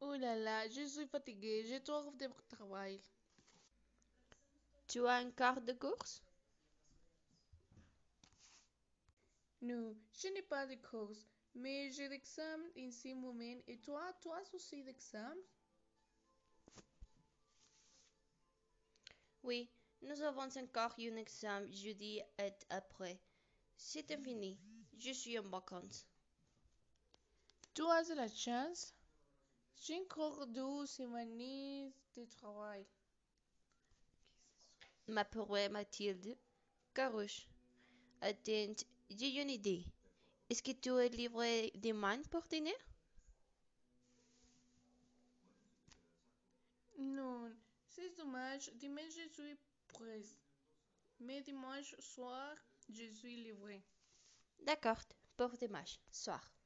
Oh là là, je suis fatiguée, j'ai trop de travail. Tu as une carte de course? Non, je n'ai pas de course, mais j'ai l'examen en ce moment et toi, toi aussi l'examen? Oui, nous avons encore un examen jeudi et après. C'est fini. Je suis en vacances. Tu as de la chance? J'ai encore deux semaines de travail. M'appelle Mathilde Carouche. Attends, j'ai une idée. Est-ce que tu es livré demain pour dîner Non, c'est dommage. Dimanche, je suis presse. Mais dimanche soir, je suis livré. D'accord, pour dimanche soir.